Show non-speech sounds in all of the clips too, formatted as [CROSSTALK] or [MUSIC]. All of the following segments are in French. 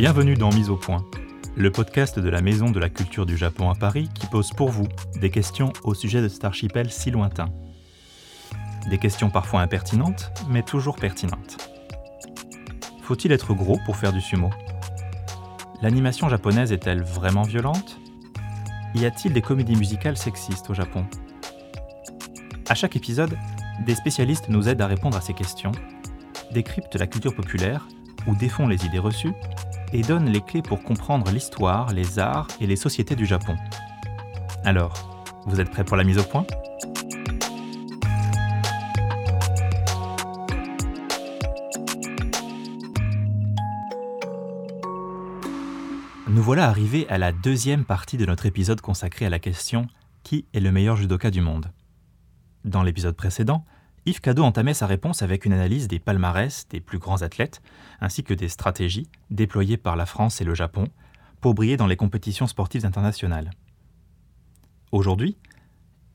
Bienvenue dans Mise au point, le podcast de la Maison de la Culture du Japon à Paris qui pose pour vous des questions au sujet de cet archipel si lointain. Des questions parfois impertinentes, mais toujours pertinentes. Faut-il être gros pour faire du sumo? L'animation japonaise est-elle vraiment violente? Y a-t-il des comédies musicales sexistes au Japon? À chaque épisode, des spécialistes nous aident à répondre à ces questions, décryptent la culture populaire ou défont les idées reçues et donnent les clés pour comprendre l'histoire, les arts et les sociétés du Japon. Alors, vous êtes prêts pour la mise au point? Nous voilà arrivés à la deuxième partie de notre épisode consacré à la question Qui est le meilleur judoka du monde? Dans l'épisode précédent, Yves Cadeau entamait sa réponse avec une analyse des palmarès des plus grands athlètes, ainsi que des stratégies déployées par la France et le Japon pour briller dans les compétitions sportives internationales. Aujourd'hui,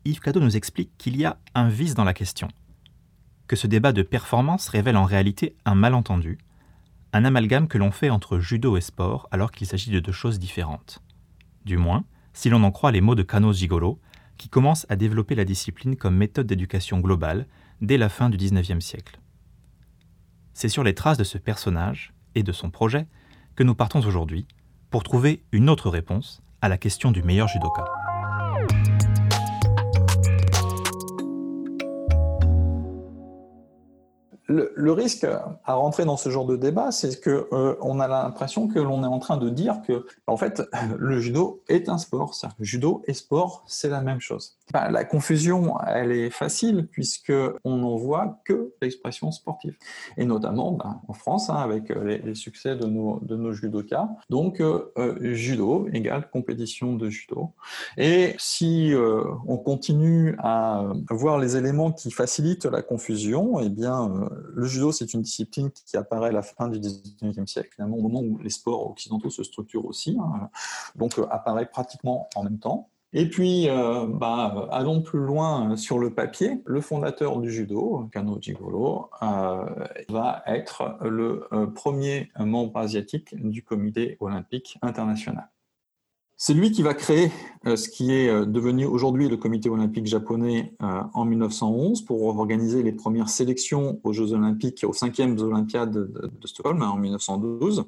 Yves Cadeau nous explique qu'il y a un vice dans la question, que ce débat de performance révèle en réalité un malentendu, un amalgame que l'on fait entre judo et sport alors qu'il s'agit de deux choses différentes. Du moins, si l'on en croit les mots de Kano Jigoro, qui commence à développer la discipline comme méthode d'éducation globale dès la fin du XIXe siècle. C'est sur les traces de ce personnage et de son projet que nous partons aujourd'hui pour trouver une autre réponse à la question du meilleur judoka. Le, risque à rentrer dans ce genre de débat, c'est que euh, on a l'impression que l'on est en train de dire que, en fait, [LAUGHS] le judo est un sport. Judo et sport, c'est la même chose. Bah, la confusion, elle est facile puisque on n'en voit que l'expression sportive, et notamment bah, en France hein, avec euh, les, succès de nos, de nos judokas. Donc, euh, judo égale compétition de judo. Et si on continue à voir les éléments qui facilitent la confusion, eh bien le judo, c'est une discipline qui apparaît à la fin du 19e siècle, finalement, au moment où les sports occidentaux se structurent aussi, hein. donc euh, apparaît pratiquement en même temps. Et puis, euh, bah, allons plus loin sur le papier. Le fondateur du judo, Kano Jigoro, euh, va être le premier membre asiatique du comité olympique international. C'est lui qui va créer euh, ce qui est euh, devenu aujourd'hui le comité olympique japonais euh, en 1911 pour organiser les premières sélections aux Jeux olympiques, aux cinquièmes Olympiades de, Stockholm hein, en 1912.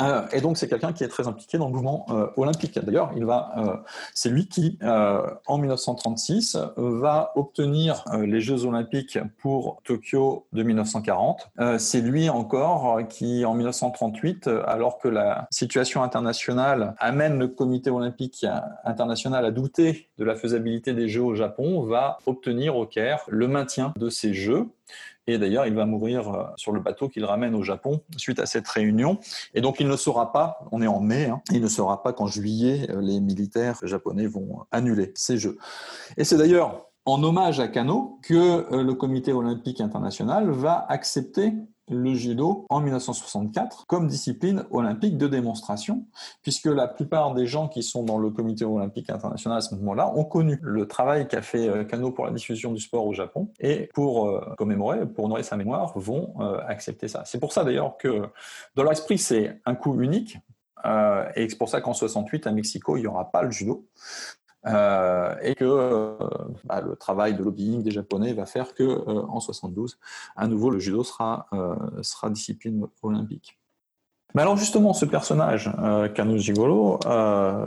Euh, et donc c'est quelqu'un qui est très impliqué dans le mouvement euh, olympique. D'ailleurs, euh, c'est lui qui, en 1936, va obtenir les Jeux olympiques pour Tokyo de 1940. c'est lui encore qui, en 1938, alors que la situation internationale amène le Comité olympique international à douter de la faisabilité des Jeux au Japon, va obtenir au Caire le maintien de ces Jeux et d'ailleurs, il va mourir euh, sur le bateau qu'il ramène au Japon suite à cette réunion. Et donc, il ne saura pas, on est en mai, hein, il ne saura pas qu'en juillet, euh, les militaires japonais vont annuler ces Jeux. Et c'est d'ailleurs en hommage à Kano que euh, le Comité olympique international va accepter le judo en 1964 comme discipline olympique de démonstration, puisque la plupart des gens qui sont dans le comité olympique international à ce moment-là ont connu le travail qu'a fait euh, Kano pour la diffusion du sport au Japon, et pour euh, commémorer, pour honorer sa mémoire, vont euh, accepter ça. C'est pour ça d'ailleurs que dans leur esprit, c'est un coup unique, et c'est pour ça qu'en 68, à Mexico, il n'y aura pas le judo. Euh, et que euh, bah, le travail de lobbying des Japonais va faire que euh, en 72, à nouveau, le judo sera, discipline olympique. Mais alors justement, ce personnage, Kano Jigoro,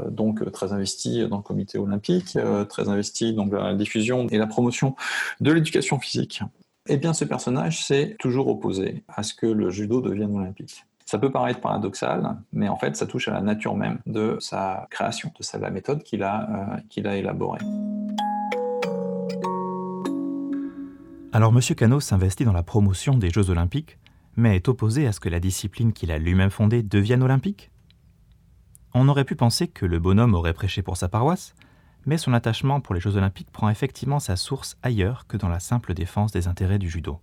donc très investi dans le comité olympique, très investi dans la diffusion et la promotion de l'éducation physique, eh bien ce personnage s'est toujours opposé à ce que le judo devienne olympique. Ça peut paraître paradoxal, mais en fait, ça touche à la nature même de sa création, de la méthode qu'il a, euh, qu'il a élaborée. Alors, M. Cano s'investit dans la promotion des Jeux Olympiques, mais est opposé à ce que la discipline qu'il a lui-même fondée devienne olympique? On aurait pu penser que le bonhomme aurait prêché pour sa paroisse, mais son attachement pour les Jeux Olympiques prend effectivement sa source ailleurs que dans la simple défense des intérêts du judo.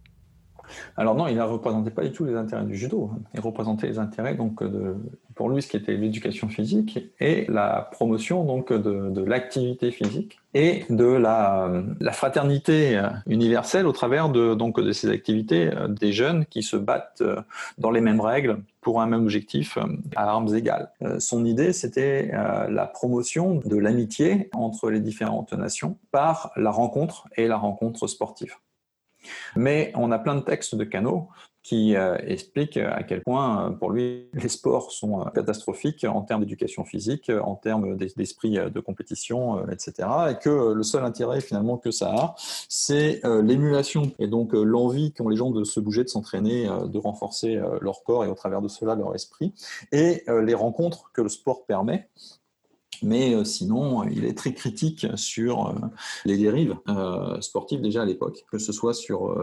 Alors non, il ne représentait pas du tout les intérêts du judo. Il représentait les intérêts donc de, pour lui ce qui était l'éducation physique et la promotion donc de, l'activité physique et de la, la, fraternité universelle au travers de donc de ces activités des jeunes qui se battent dans les mêmes règles pour un même objectif à armes égales. Son idée, c'était la promotion de l'amitié entre les différentes nations par la rencontre et la rencontre sportive. Mais on a plein de textes de Cano qui euh, expliquent à quel point, euh, pour lui, les sports sont euh, catastrophiques en termes d'éducation physique, en termes d'esprit de compétition, etc. Et que le seul intérêt finalement que ça a, c'est l'émulation et donc l'envie qu'ont les gens de se bouger, de s'entraîner, de renforcer leur corps et au travers de cela leur esprit, et les rencontres que le sport permet mais euh, sinon, il est très critique sur euh, les dérives euh, sportives déjà à l'époque, que ce soit sur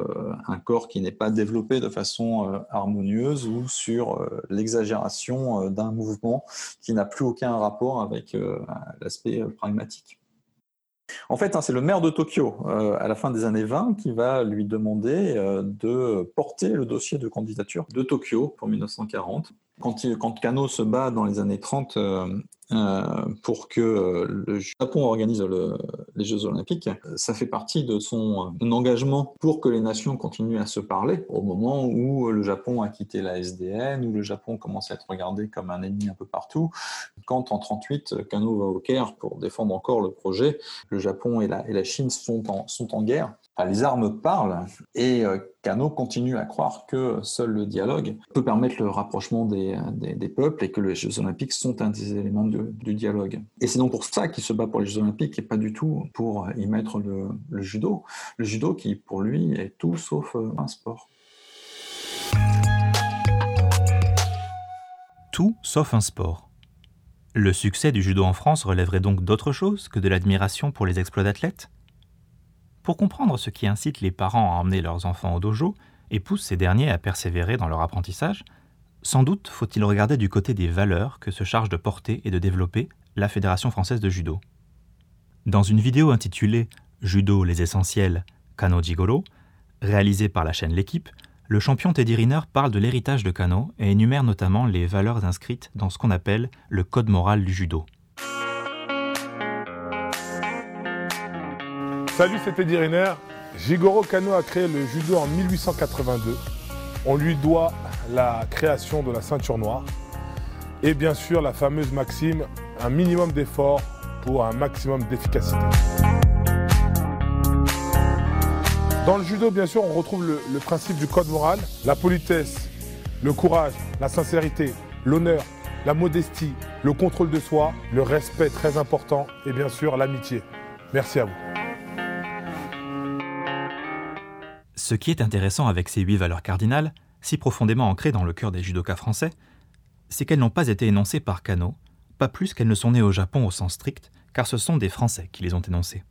un corps qui n'est pas développé de façon harmonieuse ou sur l'exagération d'un mouvement qui n'a plus aucun rapport avec l'aspect pragmatique. En fait, hein, c'est le maire de Tokyo, à la fin des années 20, qui va lui demander de porter le dossier de candidature de Tokyo pour 1940. Quand, quand Kano se bat dans les années 30 euh, pour que euh, le Japon organise les Jeux Olympiques, ça fait partie de son engagement pour que les nations continuent à se parler au moment où le Japon a quitté la SDN, où le Japon commence à être regardé comme un ennemi un peu partout. Quand en 38, Kano va au Caire pour défendre encore le projet, le Japon et la, Chine sont en guerre les armes parlent et Kano euh, continue à croire que seul le dialogue peut permettre le rapprochement des, peuples et que les Jeux olympiques sont un des éléments du dialogue. Et c'est donc pour ça qu'il se bat pour les Jeux olympiques et pas du tout pour y mettre le, le judo. Le judo qui, pour lui, est tout sauf euh, un sport. Tout sauf un sport. Le succès du judo en France relèverait donc d'autre chose que de l'admiration pour les exploits d'athlètes? Pour comprendre ce qui incite les parents à emmener leurs enfants au dojo et pousse ces derniers à persévérer dans leur apprentissage, sans doute faut-il regarder du côté des valeurs que se charge de porter et de développer la Fédération française de judo. Dans une vidéo intitulée Judo les essentiels, Kano Jigoro, réalisée par la chaîne L'équipe, le champion Teddy Riner parle de l'héritage de Kano et énumère notamment les valeurs inscrites dans ce qu'on appelle le code moral du judo. Salut, c'est Teddy Riner. Jigoro Kano a créé le judo en 1882. On lui doit la création de la ceinture noire et bien sûr la fameuse maxime un minimum d'effort pour un maximum d'efficacité. Dans le judo, bien sûr, on retrouve le, principe du code moral, la politesse, le courage, la sincérité, l'honneur, la modestie, le contrôle de soi, le respect très important et bien sûr l'amitié. Merci à vous. Ce qui est intéressant avec ces huit valeurs cardinales, si profondément ancrées dans le cœur des judokas français, c'est qu'elles n'ont pas été énoncées par Kano, pas plus qu'elles ne sont nées au Japon au sens strict, car ce sont des Français qui les ont énoncées.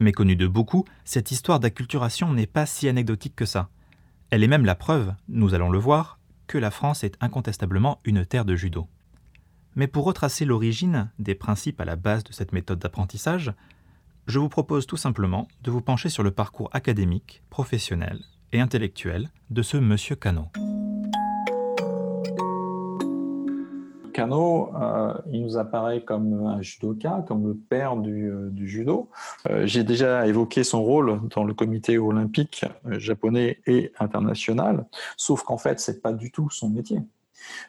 Méconnue de beaucoup, cette histoire d'acculturation n'est pas si anecdotique que ça. Elle est même la preuve, nous allons le voir, que la France est incontestablement une terre de judo. Mais pour retracer l'origine des principes à la base de cette méthode d'apprentissage, je vous propose tout simplement de vous pencher sur le parcours académique, professionnel et intellectuel de ce monsieur Kano. Kano, euh, il nous apparaît comme un judoka, comme le père du, euh, judo. Euh, j'ai déjà évoqué son rôle dans le comité olympique japonais et international, sauf qu'en fait, c'est pas du tout son métier.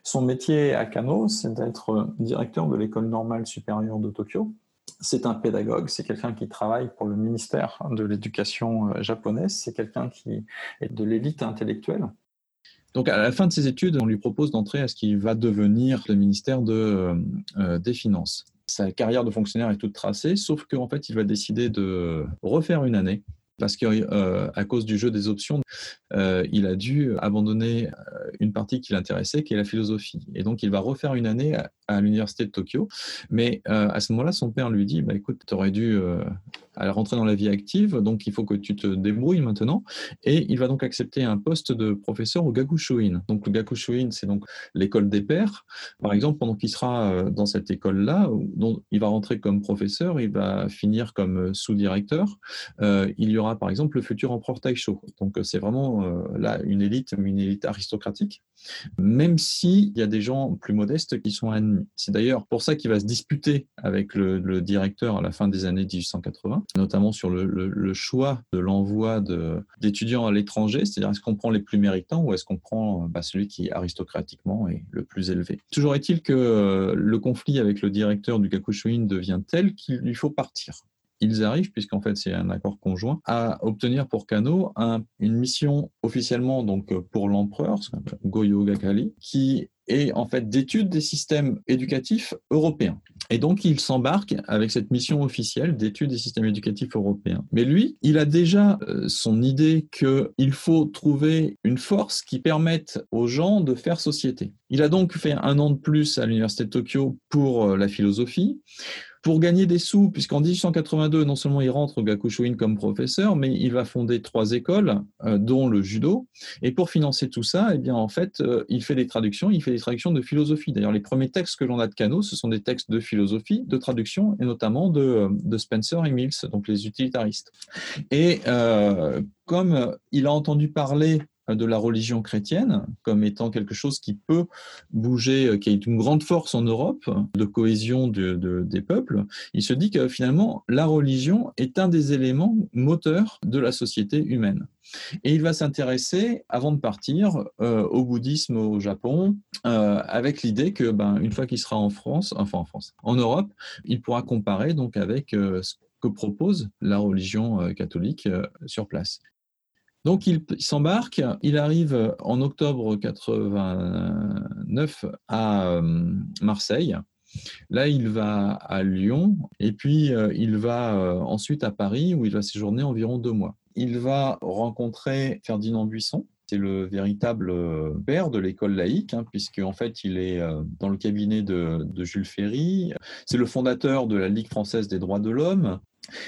Son métier à Kano, c'est d'être directeur de l'école normale supérieure de Tokyo, c'est un pédagogue, c'est quelqu'un qui travaille pour le ministère de l'Éducation euh, japonaise, c'est quelqu'un qui est de l'élite intellectuelle. Donc à la fin de ses études, on lui propose d'entrer à ce qui va devenir le ministère de, euh, des Finances. Sa carrière de fonctionnaire est toute tracée, sauf qu'en fait, il va décider de refaire une année parce qu'à euh, cause du jeu des options, euh, il a dû abandonner euh, une partie qui l'intéressait, qui est la philosophie. Et donc, il va refaire une année à, l'université de Tokyo. Mais à ce moment-là, son père lui dit, bah, écoute, tu aurais dû rentrer dans la vie active, donc il faut que tu te débrouilles maintenant. Et il va donc accepter un poste de professeur au Gakushuin. Donc, le Gakushuin, c'est donc l'école des pairs. Par exemple, pendant qu'il sera dans cette école-là, il va rentrer comme professeur, il va finir comme sous-directeur. il y aura par exemple le futur empereur Taisho. Donc c'est vraiment là une élite, une élite aristocratique, même s'il y a des gens plus modestes qui sont ennemis. C'est d'ailleurs pour ça qu'il va se disputer avec le, directeur à la fin des années 1880, notamment sur le, choix de l'envoi d'étudiants à l'étranger, c'est-à-dire est-ce qu'on prend les plus méritants ou est-ce qu'on prend bah, celui qui aristocratiquement est le plus élevé. Toujours est-il que le conflit avec le directeur du Gakushuin devient tel qu'il lui faut partir ils arrivent, puisqu'en fait c'est un accord conjoint, à obtenir pour Kano une mission officiellement donc pour l'empereur, Goyo Gakali, qui est en fait d'étude des systèmes éducatifs européens. Et donc, il s'embarque avec cette mission officielle d'étude des systèmes éducatifs européens. Mais lui, il a déjà euh, son idée qu'il faut trouver une force qui permette aux gens de faire société. Il a donc fait un an de plus à l'Université de Tokyo pour euh, la philosophie pour gagner des sous, puisqu'en 1882, non seulement il rentre au Gakushuin comme professeur, mais il va fonder trois écoles, euh, dont le judo. Et pour financer tout ça, eh bien, en fait, euh, il fait des traductions, il fait des traductions de philosophie. D'ailleurs, les premiers textes que l'on a de Kano, ce sont des textes de philosophie, de traduction, et notamment de, euh, de Spencer et Mills, donc les utilitaristes. Et comme il a entendu parler de la religion chrétienne comme étant quelque chose qui peut bouger, euh, qui a une grande force en Europe de cohésion des peuples, il se dit que finalement la religion est un des éléments moteurs de la société humaine. Et il va s'intéresser, avant de partir, euh, au bouddhisme au Japon, euh, avec l'idée que, ben, une fois qu'il sera en France, enfin en France, en Europe, il pourra comparer donc avec ce que propose la religion catholique sur place. Donc il, s'embarque, il arrive en octobre 89 à euh, Marseille. Là, il va à Lyon et puis euh, il va euh, ensuite à Paris où il va séjourner environ deux mois. Il va rencontrer Ferdinand Buisson, c'est le véritable père de l'école laïque, hein, puisque en fait il est dans le cabinet de Jules Ferry. C'est le fondateur de la Ligue française des droits de l'homme.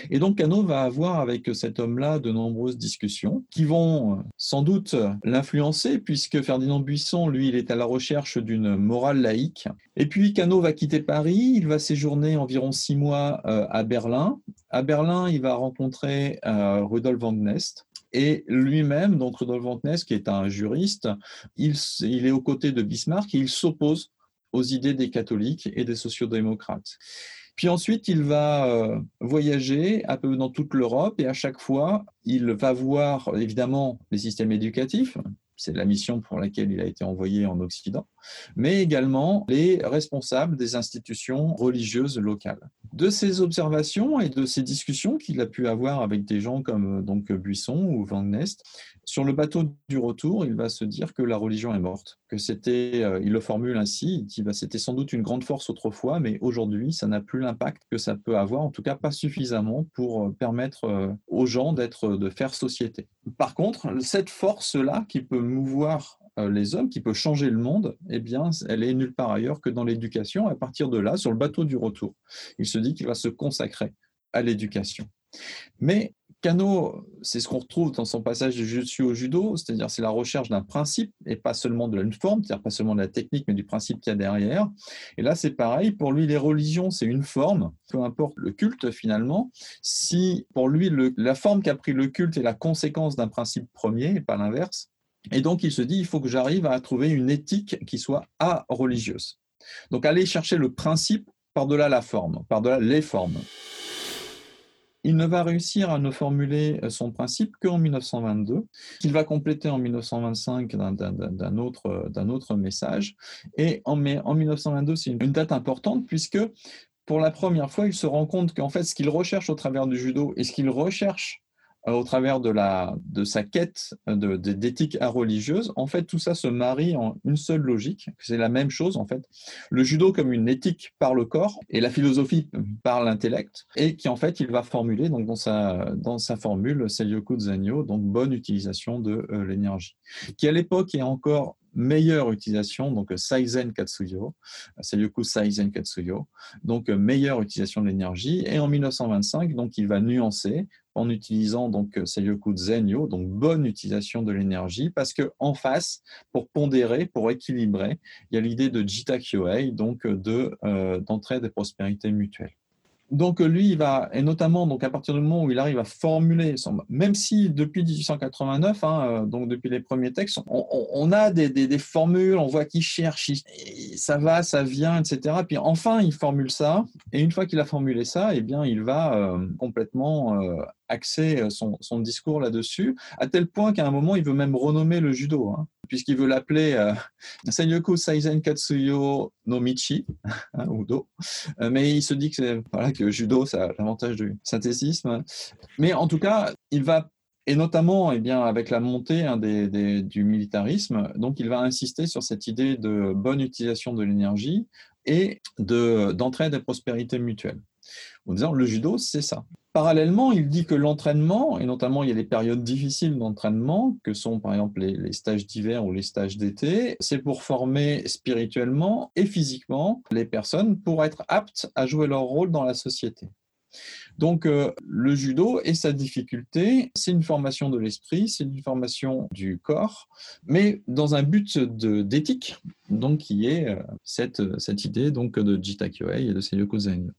Et donc Cano va avoir avec cet homme-là de nombreuses discussions qui vont euh, sans doute l'influencer puisque Ferdinand Buisson, lui, il est à la recherche d'une morale laïque. Et puis Cano va quitter Paris, il va séjourner environ six mois euh, à Berlin. À Berlin, il va rencontrer euh, Rudolf von Nest. Et lui-même, donc Rudolf Nest, qui est un juriste, il, il est aux côtés de Bismarck et il s'oppose aux idées des catholiques et des sociodémocrates. Puis ensuite, il va euh, voyager un peu dans toute l'Europe et à chaque fois, il va voir évidemment les systèmes éducatifs, c'est la mission pour laquelle il a été envoyé en Occident, mais également les responsables des institutions religieuses locales. De ces observations et de ces discussions qu'il a pu avoir avec des gens comme euh, donc Buisson ou Van Nest, sur le bateau du retour, il va se dire que la religion est morte, c'était, euh, il le formule ainsi, il dit bah, c'était sans doute une grande force autrefois, mais aujourd'hui ça n'a plus l'impact que ça peut avoir, en tout cas pas suffisamment pour euh, permettre aux gens d'être, de faire société. Par contre, cette force-là qui peut mouvoir euh, les hommes, qui peut changer le monde, eh bien, elle est nulle part ailleurs que dans l'éducation. À partir de là, sur le bateau du retour, il se dit qu'il va se consacrer à l'éducation. Mais Kano, c'est ce qu'on retrouve dans son passage de jutsu au judo, c'est-à-dire c'est la recherche d'un principe et pas seulement de une forme, c'est-à-dire pas seulement de la technique, mais du principe qu'il y a derrière. Et là, c'est pareil. Pour lui, les religions, c'est une forme, peu importe le culte finalement. Si pour lui, la forme qu'a pris le culte est la conséquence d'un principe premier et pas l'inverse, et donc, il se dit, il faut que j'arrive à trouver une éthique qui soit a-religieuse. Donc, aller chercher le principe par-delà la forme, par-delà les formes. Il ne va réussir à ne formuler son principe qu'en 1922, qu'il va compléter en 1925 d'un autre, message. Et en, en 1922, c'est une date importante puisque pour la première fois, il se rend compte qu'en fait, ce qu'il recherche au travers du judo et ce qu'il recherche euh, au travers de, la, de sa quête d'éthique religieuse, en fait, tout ça se marie en une seule logique. C'est la même chose, en fait. Le judo comme une éthique par le corps et la philosophie par l'intellect, et qui, en fait, il va formuler donc, dans, sa, dans sa formule Seiyuku Zanyo, donc bonne utilisation de euh, l'énergie, qui à l'époque est encore meilleure utilisation, donc Saizen Katsuyo, Seiyuku Saizen Katsuyo, donc meilleure utilisation de l'énergie. Et en 1925, donc il va nuancer en utilisant donc Seiyoku Zenyo, donc bonne utilisation de l'énergie, parce que en face, pour pondérer, pour équilibrer, il y a l'idée de Jita Kyohei, donc de euh, d'entraide et prospérité mutuelle. Donc lui, il va, et notamment donc à partir du moment où il arrive à formuler, même si depuis 1889, hein, euh, donc depuis les premiers textes, on, a des, formules, on voit qu'il cherche, ça va, ça vient, etc. Puis enfin, il formule ça, et une fois qu'il a formulé ça, eh bien, il va euh, complètement euh, axer son, discours là-dessus, à tel point qu'à un moment, il veut même renommer le judo. Hein puisqu'il veut l'appeler euh, Senyoku Saizen Katsuyo no Michi, [LAUGHS] hein, ou Do. Euh, mais il se dit que, voilà, que judo, ça a l'avantage du synthétisme. Mais en tout cas, il va et notamment eh bien, avec la montée hein, du militarisme, donc il va insister sur cette idée de bonne utilisation de l'énergie et d'entraide et prospérité mutuelle. En disant le judo, c'est ça. Parallèlement, il dit que l'entraînement, et notamment il y a des périodes difficiles d'entraînement, que sont par exemple les, stages d'hiver ou les stages d'été, c'est pour former spirituellement et physiquement les personnes pour être aptes à jouer leur rôle dans la société. Donc euh, le judo et sa difficulté, c'est une formation de l'esprit, c'est une formation du corps, mais dans un but d'éthique, donc qui est euh, cette, idée donc de Jita Kyohei et de Seiyoko Zen.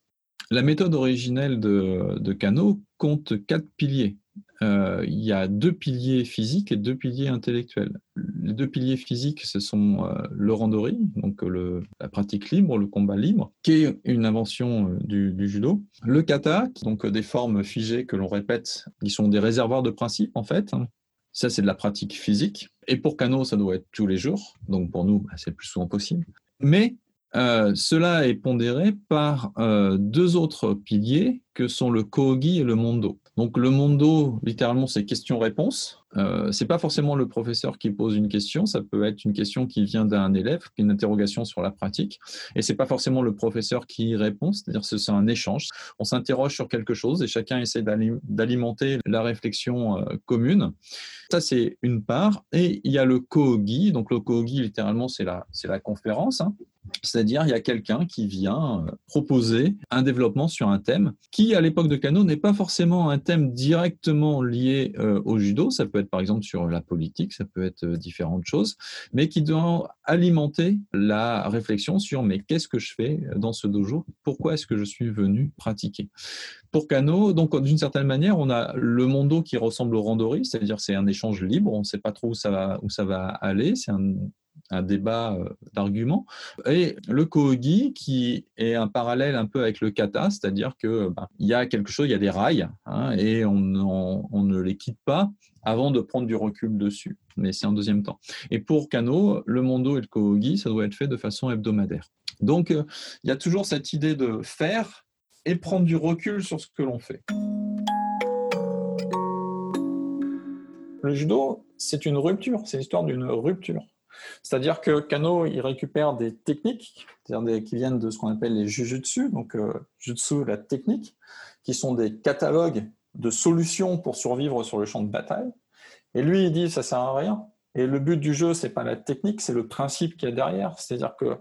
La méthode originelle de, Kano compte quatre piliers. Euh, il y a deux piliers physiques et deux piliers intellectuels. Les deux piliers physiques, ce sont euh, le randori, donc la pratique libre, le combat libre, qui est une invention euh, du, judo. Le kata, donc des formes figées que l'on répète, qui sont des réservoirs de principes en fait. Ça, c'est de la pratique physique. Et pour Kano, ça doit être tous les jours. Donc pour nous, bah, c'est le plus souvent possible. Mais euh, cela est pondéré par euh, deux autres piliers que sont le Kogi et le Mondo. Donc le Mondo, littéralement, c'est question-réponse. Euh, c'est pas forcément le professeur qui pose une question, ça peut être une question qui vient d'un élève, une interrogation sur la pratique, et c'est pas forcément le professeur qui répond, c'est-à-dire que c'est un échange. On s'interroge sur quelque chose et chacun essaie d'alimenter la réflexion euh, commune. Ça c'est une part, et il y a le Kogi. Donc le Kogi, littéralement, c'est la, c'est la conférence. Hein. C'est-à-dire, il y a quelqu'un qui vient euh, proposer un développement sur un thème qui, à l'époque de Kano, n'est pas forcément un thème directement lié au judo. Ça peut être, par exemple, sur la politique, ça peut être euh, différentes choses, mais qui doit alimenter la réflexion sur mais qu'est-ce que je fais dans ce dojo? Pourquoi est-ce que je suis venu pratiquer? Pour Kano, donc d'une certaine manière, on a le mondo qui ressemble au randori, c'est-à-dire c'est un échange libre, on ne sait pas trop où ça va, où ça va aller, c'est un un débat euh, d'arguments. Et le kogi, qui est un parallèle un peu avec le kata, c'est-à-dire que ben, il y a quelque chose, il y a des rails, hein, et on, ne les quitte pas avant de prendre du recul dessus. Mais c'est en deuxième temps. Et pour Kano, le mondo et le kogi, ça doit être fait de façon hebdomadaire. Donc, euh, il y a toujours cette idée de faire et prendre du recul sur ce que l'on fait. Le judo, c'est une rupture, c'est l'histoire d'une rupture. C'est-à-dire que Kano, il récupère des techniques qui viennent de ce qu'on appelle les jujutsu, donc euh, jutsu, la technique, qui sont des catalogues de solutions pour survivre sur le champ de bataille. Et lui, il dit ça sert à rien. Et le but du jeu, c'est pas la technique, c'est le principe qu'il y a derrière. C'est-à-dire que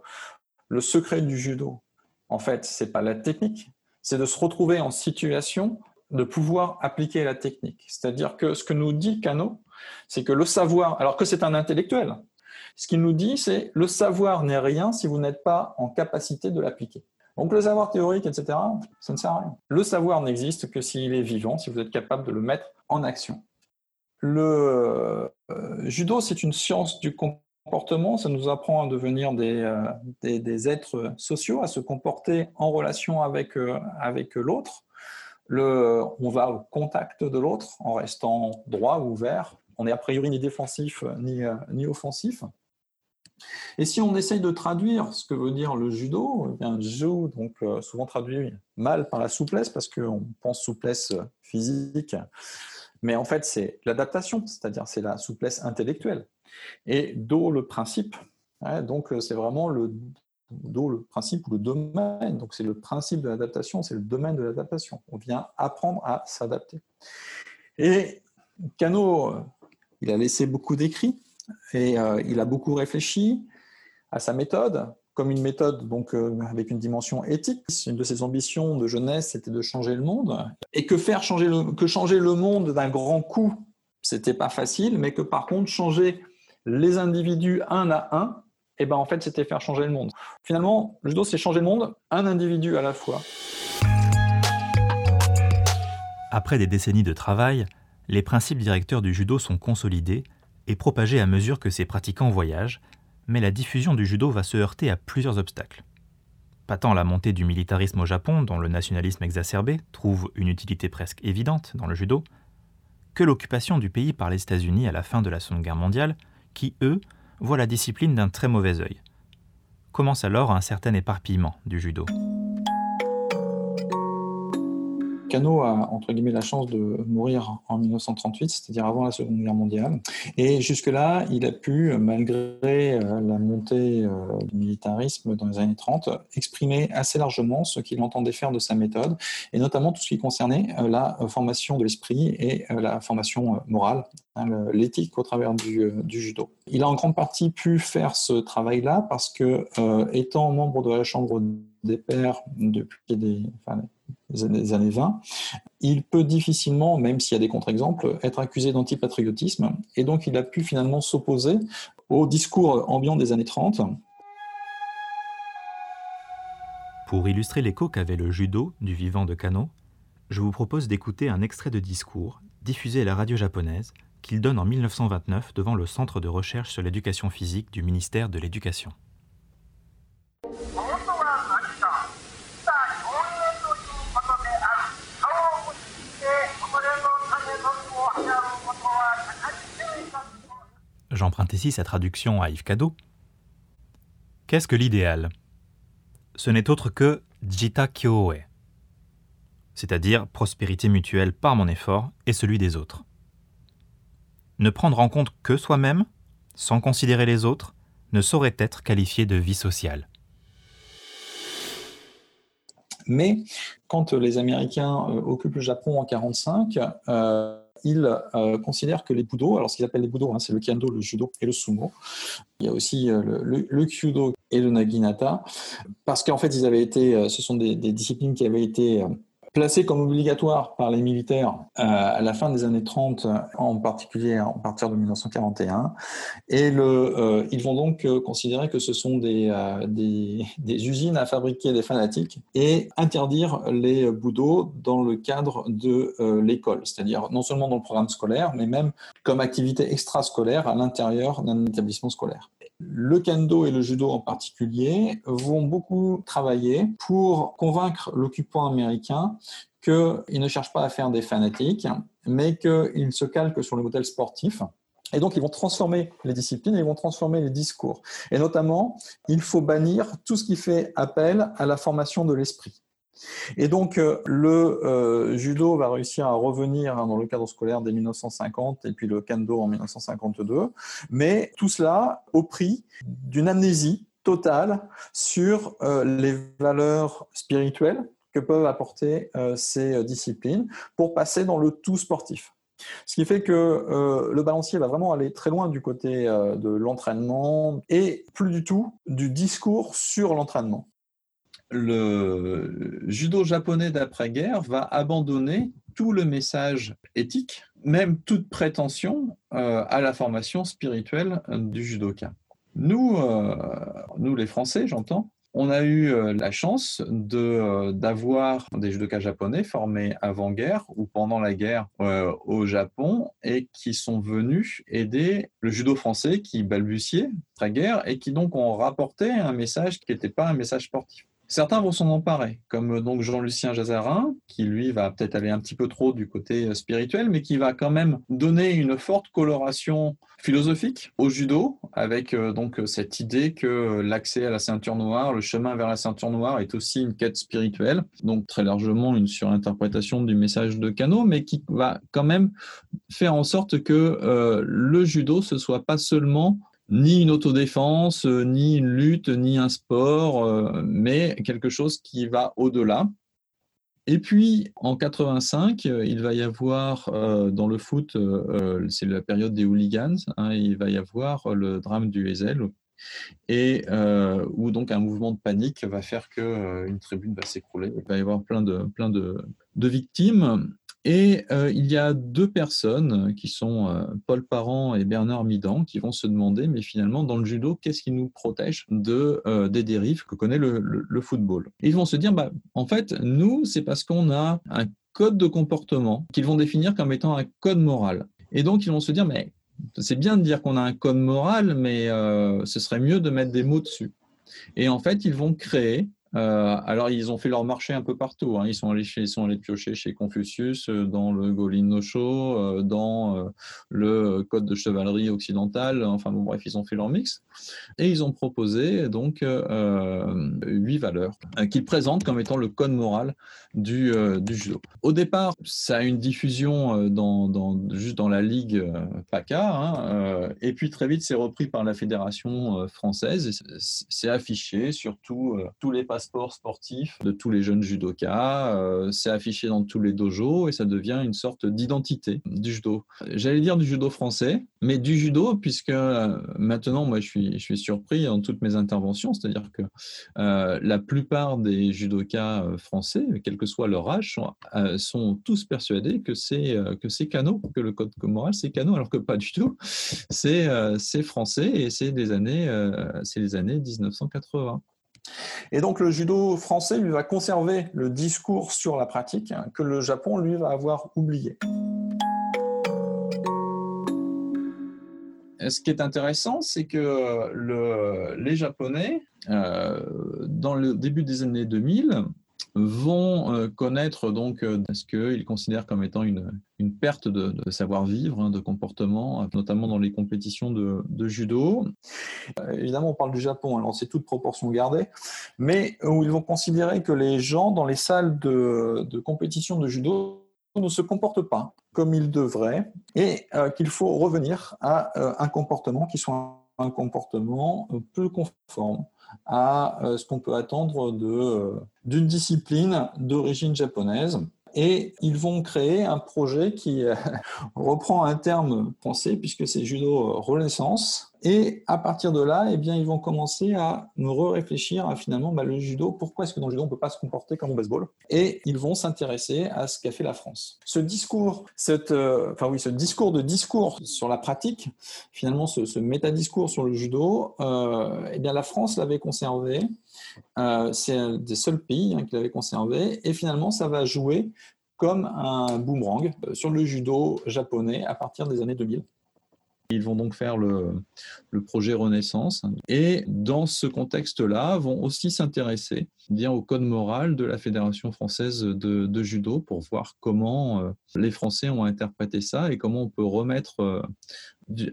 le secret du judo, en fait, c'est pas la technique, c'est de se retrouver en situation de pouvoir appliquer la technique. C'est-à-dire que ce que nous dit Kano, c'est que le savoir, alors que c'est un intellectuel, ce qu'il nous dit, c'est le savoir n'est rien si vous n'êtes pas en capacité de l'appliquer. Donc le savoir théorique, etc., ça ne sert à rien. Le savoir n'existe que s'il est vivant, si vous êtes capable de le mettre en action. Le euh, judo, c'est une science du comportement, ça nous apprend à devenir des, euh, êtres sociaux, à se comporter en relation avec, euh, avec l'autre. on va au contact de l'autre en restant droit, ouvert. On n'est a priori ni défensif ni offensif. Et si on essaye de traduire ce que veut dire le judo, eh bien, judo, donc euh, souvent traduit mal par la souplesse, parce qu'on pense souplesse euh, physique, mais en fait c'est l'adaptation, c'est-à-dire c'est la souplesse intellectuelle. Et do le principe, hein, donc euh, c'est vraiment le do le principe ou le domaine, donc c'est le principe de l'adaptation, c'est le domaine de l'adaptation. On vient apprendre à s'adapter. Et Kano, il a laissé beaucoup d'écrits et euh, il a beaucoup réfléchi à sa méthode, comme une méthode donc euh, avec une dimension éthique. Une de ses ambitions de jeunesse, c'était de changer le monde. Et que faire changer le, que changer le monde d'un grand coup, c'était pas facile, mais que par contre changer les individus un à un, et eh ben en fait c'était faire changer le monde. Finalement, le judo c'est changer le monde un individu à la fois. Après des décennies de travail, les principes directeurs du judo sont consolidés et propagés à mesure que ses pratiquants voyagent, mais la diffusion du judo va se heurter à plusieurs obstacles. Pas tant la montée du militarisme au Japon, dont le nationalisme exacerbé trouve une utilité presque évidente dans le judo, que l'occupation du pays par les États-Unis à la fin de la Seconde Guerre mondiale, qui, eux, voient la discipline d'un très mauvais œil. Commence alors un certain éparpillement du judo. Kano a entre guillemets la chance de mourir en 1938, c'est-à-dire avant la Seconde Guerre mondiale. Et jusque-là, il a pu, malgré euh, la montée euh, du militarisme dans les années 30, exprimer assez largement ce qu'il entendait faire de sa méthode, et notamment tout ce qui concernait euh, la formation de l'esprit et la formation morale, hein, l'éthique au travers du, judo. Il a en grande partie pu faire ce travail-là parce que, étant membre de la Chambre des pairs depuis des années 20, il peut difficilement, même s'il y a des contre-exemples, être accusé d'antipatriotisme. Et donc, il a pu finalement s'opposer au discours ambiant des années 30. Pour illustrer l'écho qu'avait le judo du vivant de Kano, je vous propose d'écouter un extrait de discours diffusé à la radio japonaise qu'il donne en 1929 devant le Centre de recherche sur l'éducation physique du ministère de l'Éducation. J'emprunte ici sa traduction à Yves Cadeau. Qu'est-ce que l'idéal? Ce n'est autre que Jita Kyoe, c'est-à-dire prospérité mutuelle par mon effort et celui des autres. Ne prendre en compte que soi-même, sans considérer les autres, ne saurait être qualifié de vie sociale. Mais quand les Américains euh, occupent le Japon en 1945, il euh, considère que les budo, alors ce qu'ils appellent les budo, hein, c'est le kendo, le judo et le sumo. Il y a aussi euh, le, kyudo et le naginata, parce qu'en fait, ils avaient été, euh, ce sont des disciplines qui avaient été placé comme obligatoire par les militaires euh, à la fin des années 30, en particulier à partir de 1941. Et le, euh, ils vont donc euh, considérer que ce sont des, des, des, usines à fabriquer des fanatiques et interdire les boudos dans le cadre de l'école, c'est-à-dire non seulement dans le programme scolaire, mais même comme activité extrascolaire à l'intérieur d'un établissement scolaire le kendo et le judo en particulier vont beaucoup travailler pour convaincre l'occupant américain qu'il ne cherche pas à faire des fanatiques, mais qu'il se calque sur le modèle sportif. Et donc, ils vont transformer les disciplines, ils vont transformer les discours. Et notamment, il faut bannir tout ce qui fait appel à la formation de l'esprit. Et donc, euh, le euh, judo va réussir à revenir hein, dans le cadre scolaire dès 1950 et puis le kendo en 1952, mais tout cela au prix d'une amnésie totale sur euh, les valeurs spirituelles que peuvent apporter ces disciplines pour passer dans le tout sportif. Ce qui fait que le balancier va vraiment aller très loin du côté de l'entraînement et plus du tout du discours sur l'entraînement le judo japonais d'après-guerre va abandonner tout le message éthique, même toute prétention euh, à la formation spirituelle du judoka. Nous, euh, nous les Français, j'entends, on a eu euh, la chance d'avoir des judokas japonais formés avant-guerre ou pendant la guerre au Japon et qui sont venus aider le judo français qui balbutiait après-guerre et qui donc ont rapporté un message qui n'était pas un message sportif. Certains vont s'en emparer, comme euh, donc Jean-Lucien Jazarin, qui lui va peut-être aller un petit peu trop du côté euh, spirituel, mais qui va quand même donner une forte coloration philosophique au judo, avec euh, donc cette idée que l'accès à la ceinture noire, le chemin vers la ceinture noire est aussi une quête spirituelle, donc très largement une surinterprétation du message de Kano, mais qui va quand même faire en sorte que le judo ce soit pas seulement ni une autodéfense, euh, ni une lutte, ni un sport, euh, mais quelque chose qui va au-delà. Et puis, en 85, euh, il va y avoir dans le foot, c'est la période des hooligans, hein, il va y avoir le drame du Hazel, et où donc un mouvement de panique va faire que une tribune va s'écrouler. Il va y avoir plein de, plein de, de victimes. Et euh, il y a deux personnes qui sont euh, Paul Parent et Bernard Midan qui vont se demander, mais finalement, dans le judo, qu'est-ce qui nous protège de, euh, des dérives que connaît le, football? Ils vont se dire, bah, en fait, nous, c'est parce qu'on a un code de comportement qu'ils vont définir comme étant un code moral. Et donc, ils vont se dire, mais c'est bien de dire qu'on a un code moral, mais ce serait mieux de mettre des mots dessus. Et en fait, ils vont créer euh, alors, ils ont fait leur marché un peu partout. Hein. Ils, sont allés chez, ils sont allés piocher chez Confucius, euh, dans le Golin no Show, euh, dans le Code de chevalerie occidental. Enfin, bon, bref, ils ont fait leur mix. Et ils ont proposé donc huit valeurs qu'ils présentent comme étant le code moral du, du, judo. Au départ, ça a une diffusion dans, juste dans la ligue PACA. Hein, et puis, très vite, c'est repris par la fédération française. C'est affiché sur tous les passages sport sportif de tous les jeunes judokas. Euh, c'est affiché dans tous les dojos et ça devient une sorte d'identité du judo. J'allais dire du judo français, mais du judo, puisque euh, maintenant, moi, je suis, je suis surpris en toutes mes interventions, c'est-à-dire que euh, la plupart des judokas français, quel que soit leur âge, sont, tous persuadés que c'est que c'est Kano, que le code moral c'est Kano, alors que pas du tout. C'est c'est français et c'est des années c'est les années 1980. Et donc le judo français, lui, va conserver le discours sur la pratique que le Japon, lui, va avoir oublié. Ce qui est intéressant, c'est que les Japonais, euh, dans le début des années 2000, vont euh, connaître donc euh, ce qu'ils considèrent comme étant une, une perte de, savoir-vivre, hein, de comportement, notamment dans les compétitions de, judo. Euh, évidemment, on parle du Japon, alors c'est toute proportion gardée, mais où ils vont considérer que les gens dans les salles de, de compétition de judo ne se comportent pas comme ils devraient et qu'il faut revenir à un comportement qui soit un comportement peu conforme à ce qu'on peut attendre euh, d'une discipline d'origine japonaise et ils vont créer un projet qui euh, [LAUGHS] reprend un terme pensé puisque c'est judo renaissance. Et à partir de là, eh bien, ils vont commencer à réfléchir à finalement bah, le judo. Pourquoi est-ce que dans le judo on ne peut pas se comporter comme au baseball? Et ils vont s'intéresser à ce qu'a fait la France. Ce discours, euh, enfin oui, ce discours de discours sur la pratique, finalement, ce, ce métadiscours sur le judo, euh, eh bien, la France l'avait conservé. Euh, c'est un des seuls pays hein, qui l'avait conservé. Et finalement, ça va jouer comme un boomerang sur le judo japonais à partir des années 2000. Ils vont donc faire le, projet Renaissance. Et dans ce contexte-là vont aussi s'intéresser bien au code moral de la Fédération française de, judo pour voir comment euh, les Français ont interprété ça et comment on peut remettre euh,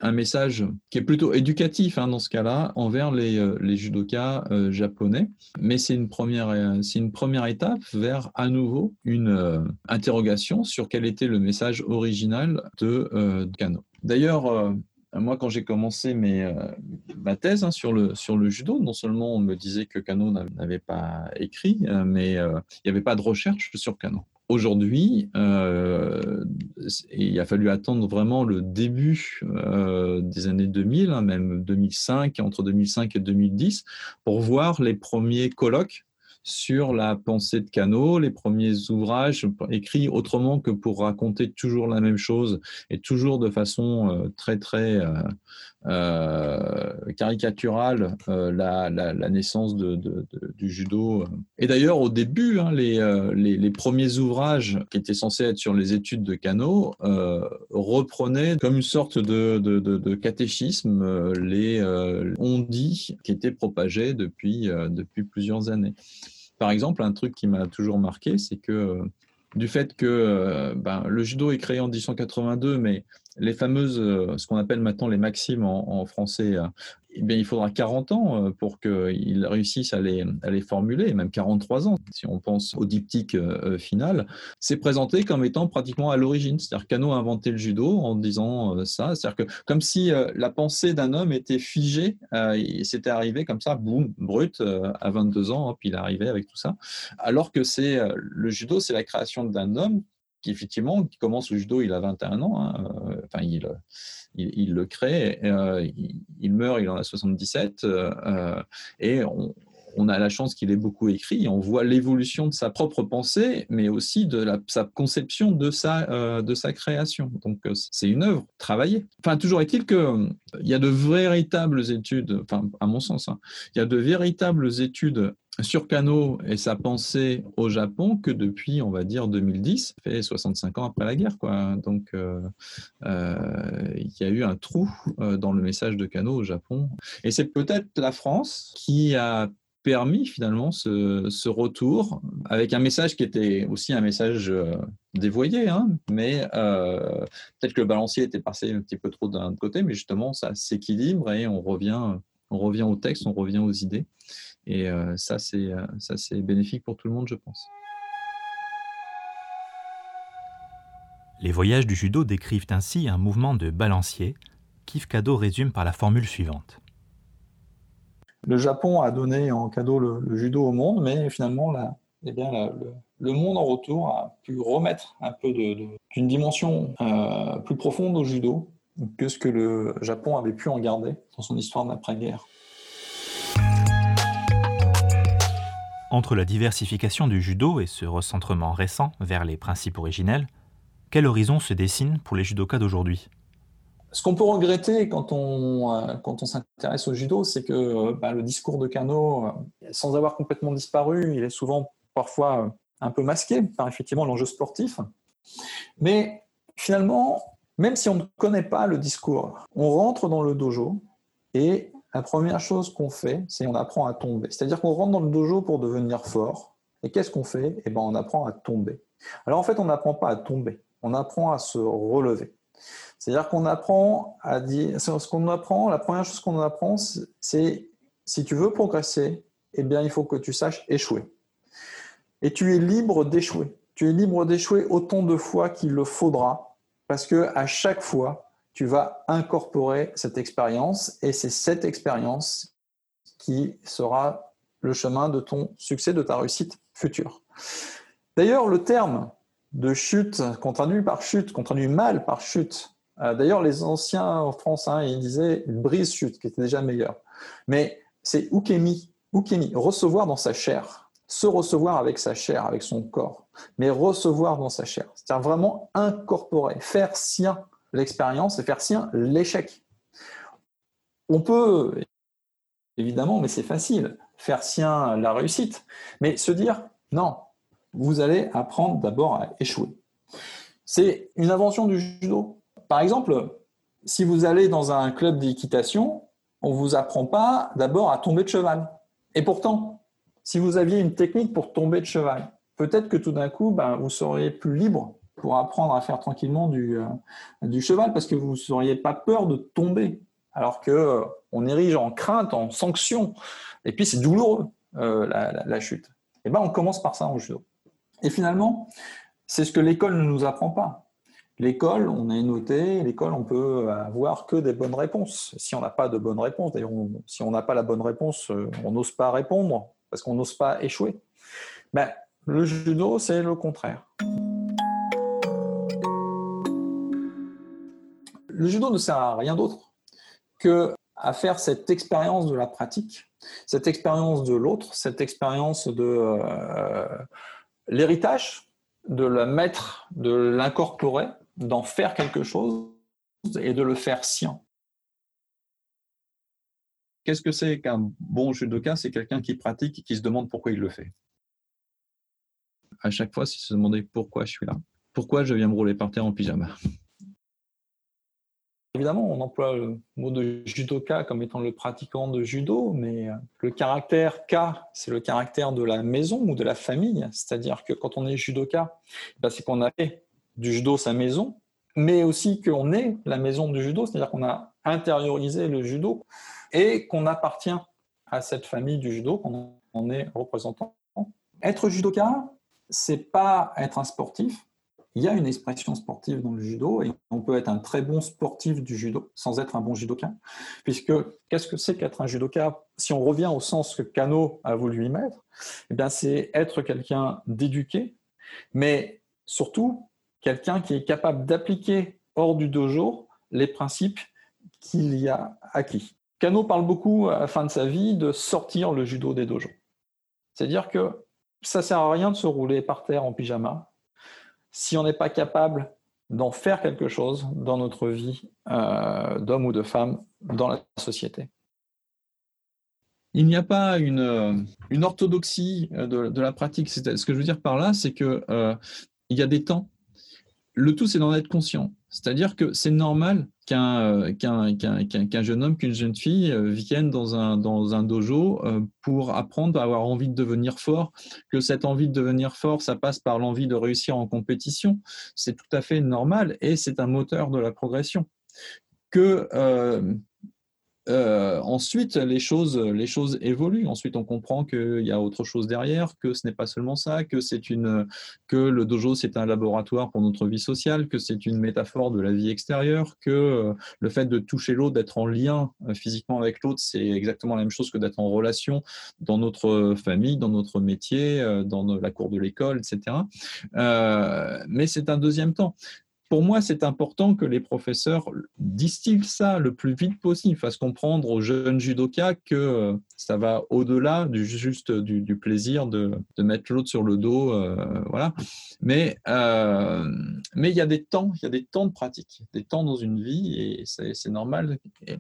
un message qui est plutôt éducatif hein, dans ce cas-là envers les, euh, judokas japonais. Mais c'est une, première, c'est une première étape vers à nouveau une interrogation sur quel était le message original de, de Kano. D'ailleurs, moi, quand j'ai commencé euh, ma thèse hein, sur, le, judo, non seulement on me disait que Kano n'avait pas écrit, euh, mais euh, il n'y avait pas de recherche sur Kano. Aujourd'hui, il a fallu attendre vraiment le début des années 2000, hein, même 2005, entre 2005 et 2010, pour voir les premiers colloques sur la pensée de Cano, les premiers ouvrages écrits autrement que pour raconter toujours la même chose et toujours de façon euh, très très euh, euh, caricaturale la, naissance du judo. Et d'ailleurs au début, hein, les, premiers ouvrages qui étaient censés être sur les études de Cano reprenaient comme une sorte de, catéchisme les on dit qui étaient propagés depuis, depuis plusieurs années. Par exemple, un truc qui m'a toujours marqué, c'est que euh, du fait que euh, ben, le judo est créé en 1882, mais les fameuses, euh, ce qu'on appelle maintenant les maximes en, français, eh bien, il faudra 40 ans euh, pour qu'ils réussissent à les, à les, formuler, même 43 ans, si on pense au diptyque euh, final. C'est présenté comme étant pratiquement à l'origine. C'est-à-dire Kano a inventé le judo en disant ça. C'est-à-dire que comme si la pensée d'un homme était figée, c'était arrivé comme ça, boum, brut, à 22 ans, puis il est arrivé avec tout ça. Alors que c'est le judo, c'est la création d'un homme qui effectivement qui commence le judo, il a 21 ans, hein, euh, enfin il, il, le crée, euh, il, meurt, il en a 77, euh, et on, a la chance qu'il ait beaucoup écrit, on voit l'évolution de sa propre pensée, mais aussi de la, sa conception de sa, de sa création. Donc c'est une œuvre travaillée. Enfin, toujours est-il qu'il y a de véritables études, enfin à mon sens, hein, il y a de véritables études sur Kano et sa pensée au Japon que depuis, on va dire, 2010, ça fait 65 ans après la guerre. Quoi. Donc, euh, euh, il y a eu un trou euh, dans le message de Kano au Japon. Et c'est peut-être la France qui a permis finalement ce, retour avec un message qui était aussi un message dévoyé, hein, mais peut-être que le balancier était passé un petit peu trop d'un côté, mais justement ça s'équilibre et on revient, on revient au texte, on revient aux idées. Et euh, ça, c'est euh, ça, c'est bénéfique pour tout le monde, je pense. Les voyages du judo décrivent ainsi un mouvement de balancier Kado résume par la formule suivante. Le Japon a donné en cadeau le, judo au monde, mais finalement, eh bien, le, monde en retour a pu remettre un peu d'une dimension euh, plus profonde au judo que ce que le Japon avait pu en garder dans son histoire d'après-guerre. Entre la diversification du judo et ce recentrement récent vers les principes originels, quel horizon se dessine pour les judokas d'aujourd'hui? Ce qu'on peut regretter quand on, euh, quand on s'intéresse au judo, c'est que euh, bah, le discours de Kano, euh, sans avoir complètement disparu, il est souvent parfois un peu masqué par effectivement l'enjeu sportif. Mais finalement, même si on ne connaît pas le discours, on rentre dans le dojo et la première chose qu'on fait, c'est on apprend à tomber. C'est-à-dire qu'on rentre dans le dojo pour devenir fort. Et qu'est-ce qu'on fait? Eh ben, on apprend à tomber. Alors en fait, on n'apprend pas à tomber, on apprend à se relever. C'est-à-dire qu'on apprend à dire, ce qu'on apprend, la première chose qu'on apprend, c'est si tu veux progresser, eh bien, il faut que tu saches échouer. Et tu es libre d'échouer. Tu es libre d'échouer autant de fois qu'il le faudra, parce que à chaque fois, tu vas incorporer cette expérience et c'est cette expérience qui sera le chemin de ton succès, de ta réussite future. D'ailleurs, le terme de chute, qu'on traduit par chute, qu'on traduit mal par chute, euh, d'ailleurs, les anciens en France, hein, ils disaient brise-chute, qui était déjà meilleur. Mais c'est ukemi, ukemi, recevoir dans sa chair, se recevoir avec sa chair, avec son corps, mais recevoir dans sa chair. C'est-à-dire vraiment incorporer, faire sien l'expérience et faire sien l'échec. On peut, évidemment, mais c'est facile, faire sien la réussite, mais se dire, non, vous allez apprendre d'abord à échouer. C'est une invention du judo. Par exemple, si vous allez dans un club d'équitation, on ne vous apprend pas d'abord à tomber de cheval. Et pourtant, si vous aviez une technique pour tomber de cheval, peut-être que tout d'un coup, ben, vous seriez plus libre pour apprendre à faire tranquillement du, euh, cheval parce que vous n'auriez pas peur de tomber. Alors que euh, on érige en crainte, en sanction, et puis c'est douloureux euh, la, chute. Et ben on commence par ça en judo. Et finalement, c'est ce que l'école ne nous apprend pas. L'école, on est noté, l'école, on peut avoir que des bonnes réponses. Si on n'a pas de bonnes réponses, d'ailleurs, si on n'a pas la bonne réponse, on n'ose pas répondre parce qu'on n'ose pas échouer. Ben, le judo, c'est le contraire. Le judo ne sert à rien d'autre que à faire cette expérience de la pratique, cette expérience de l'autre, cette expérience de euh, l'héritage, de la mettre, de l'incorporer, d'en faire quelque chose et de le faire sien. Qu'est-ce que c'est qu'un bon judoka? C'est quelqu'un qui pratique et qui se demande pourquoi il le fait. À chaque fois, c'est se demander pourquoi je suis là. Pourquoi je viens me rouler par terre en pyjama? Évidemment, on emploie le mot de judoka comme étant le pratiquant de judo, mais euh, le caractère ka, c'est le caractère de la maison ou de la famille. C'est-à-dire que quand on est judoka, ben, c'est qu'on a fait du judo sa maison, mais aussi qu'on est la maison du judo, c'est-à-dire qu'on a intériorisé le judo et qu'on appartient à cette famille du judo, qu'on en est représentant. Être judoka, c'est pas être un sportif, il y a une expression sportive dans le judo et on peut être un très bon sportif du judo sans être un bon judoka. Puisque qu'est-ce que c'est qu'être un judoka? Si on revient au sens que Kano a voulu y mettre, eh bien c'est être quelqu'un d'éduqué, mais surtout quelqu'un qui est capable d'appliquer hors du dojo les principes qu'il y a acquis. Kano parle beaucoup à la fin de sa vie de sortir le judo des dojos. C'est-à-dire que ça sert à rien de se rouler par terre en pyjama si on n'est pas capable d'en faire quelque chose dans notre vie euh, d'homme ou de femme dans la société. il n'y a pas une, une orthodoxie de, la pratique. Ce que je veux dire par là, c'est que il y a des temps. Le tout, c'est d'en être conscient. C'est-à-dire que c'est normal qu'un qu'un jeune homme, qu'une jeune fille vienne dans un, dans un dojo pour apprendre à avoir envie de devenir fort, que cette envie de devenir fort, ça passe par l'envie de réussir en compétition. C'est tout à fait normal et c'est un moteur de la progression. Euh, ensuite, les choses, évoluent. Ensuite, on comprend qu'il y a autre chose derrière, que ce n'est pas seulement ça, que le dojo c'est un laboratoire pour notre vie sociale, que c'est une métaphore de la vie extérieure, que euh, le fait de toucher l'autre, d'être en lien euh, physiquement avec l'autre, c'est exactement la même chose que d'être en relation dans notre famille, dans notre métier, dans la cour de l'école, etc. mais c'est un deuxième temps pour moi, c'est important que les professeurs distillent ça le plus vite possible, fassent comprendre aux jeunes judokas que euh, ça va au-delà du juste du, plaisir de, mettre l'autre sur le dos, euh, voilà. Mais euh, mais il y a des temps, il y a des temps de pratique, des temps dans une vie et c'est normal. Et,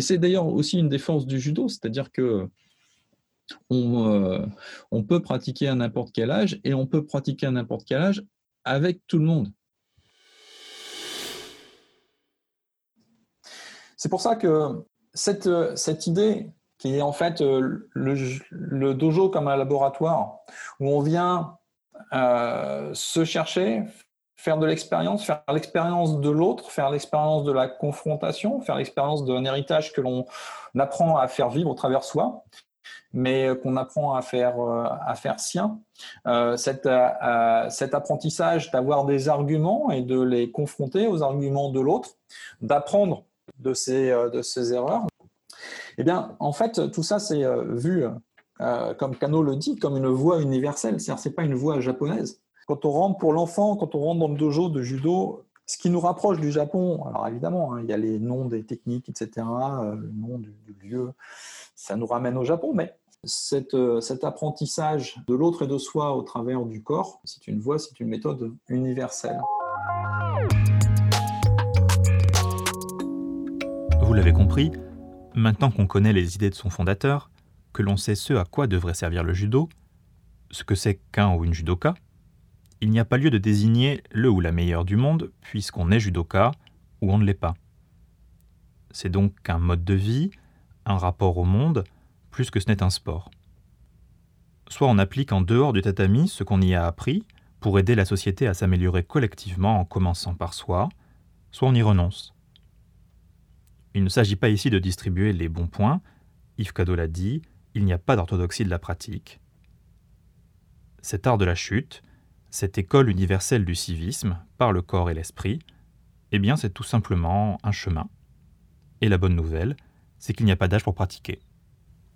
c'est d'ailleurs aussi une défense du judo, c'est-à-dire que on, on peut pratiquer à n'importe quel âge et on peut pratiquer à n'importe quel âge avec tout le monde. C'est pour ça que cette, cette idée qui est en fait euh, le, dojo comme un laboratoire où on vient euh, se chercher, faire de l'expérience, faire l'expérience de l'autre, faire l'expérience de la confrontation, faire l'expérience d'un héritage que l'on apprend à faire vivre au travers soi, mais qu'on apprend à faire, euh, à faire sien. cet apprentissage d'avoir des arguments et de les confronter aux arguments de l'autre, d'apprendre de ces, euh, de ces erreurs Eh bien, en fait, tout ça, c'est euh, vu, euh, comme Kano le dit, comme une voie universelle. C'est-à-dire, ce n'est pas une voie japonaise. Quand on rentre pour l'enfant, quand on rentre dans le dojo de judo, ce qui nous rapproche du Japon, alors évidemment, hein, il y a les noms des techniques, etc., le nom du, lieu, ça nous ramène au Japon, mais cet apprentissage de l'autre et de soi au travers du corps, c'est une voie, c'est une méthode universelle. Vous l'avez compris, maintenant qu'on connaît les idées de son fondateur, que l'on sait ce à quoi devrait servir le judo, ce que c'est qu'un ou une judoka, il n'y a pas lieu de désigner le ou la meilleure du monde, puisqu'on est judoka ou on ne l'est pas. C'est donc un mode de vie, un rapport au monde, plus que ce n'est un sport. Soit on applique en dehors du tatami ce qu'on y a appris, pour aider la société à s'améliorer collectivement en commençant par soi, soit on y renonce. Il ne s'agit pas ici de distribuer les bons points. Yves Cadeau l'a dit, il n'y a pas d'orthodoxie de la pratique. Cet art de la chute, cette école universelle du civisme, par le corps et l'esprit, eh bien c'est tout simplement un chemin. Et la bonne nouvelle, c'est qu'il n'y a pas d'âge pour pratiquer.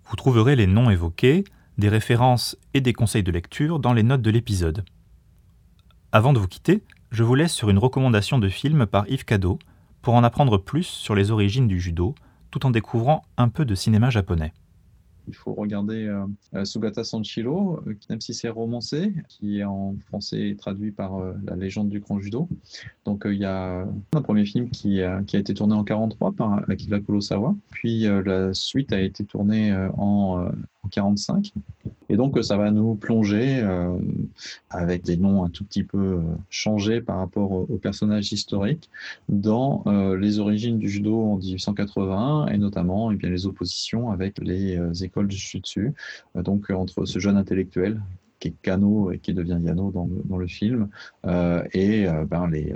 Vous trouverez les noms évoqués, des références et des conseils de lecture dans les notes de l'épisode. Avant de vous quitter, je vous laisse sur une recommandation de film par Yves Cadeau, pour en apprendre plus sur les origines du judo, tout en découvrant un peu de cinéma japonais. Il faut regarder euh, euh, Sugata Sanchiro, euh, même si c'est romancé, qui est en français traduit par La légende du grand judo. Donc il y a un premier film qui, a été tourné en 43 par Akira Kurosawa, puis la suite a été tournée en, en 45 et donc, ça va nous plonger euh, avec des noms un tout petit peu euh, changés par rapport aux personnages historiques dans euh, les origines du judo en 1880 et notamment eh bien, les oppositions avec les écoles du jutsu. donc, entre ce jeune intellectuel qui est Kano et qui devient Yano dans le, film, et ben, les,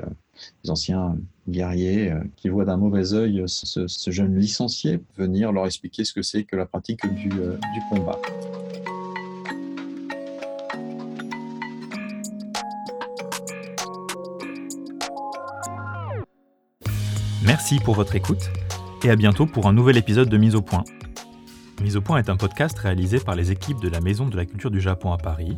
anciens guerriers qui voient d'un mauvais œil ce, jeune licencié venir leur expliquer ce que c'est que la pratique du combat. Merci pour votre écoute et à bientôt pour un nouvel épisode de Mise au Point. Mise au Point est un podcast réalisé par les équipes de la Maison de la Culture du Japon à Paris,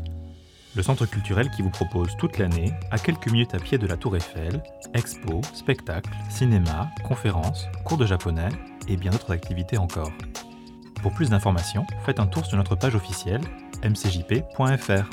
le centre culturel qui vous propose toute l'année, à quelques minutes à pied de la Tour Eiffel, expos, spectacles, cinéma, conférences, cours de japonais et bien d'autres activités encore. Pour plus d'informations, faites un tour sur notre page officielle mcjp.fr.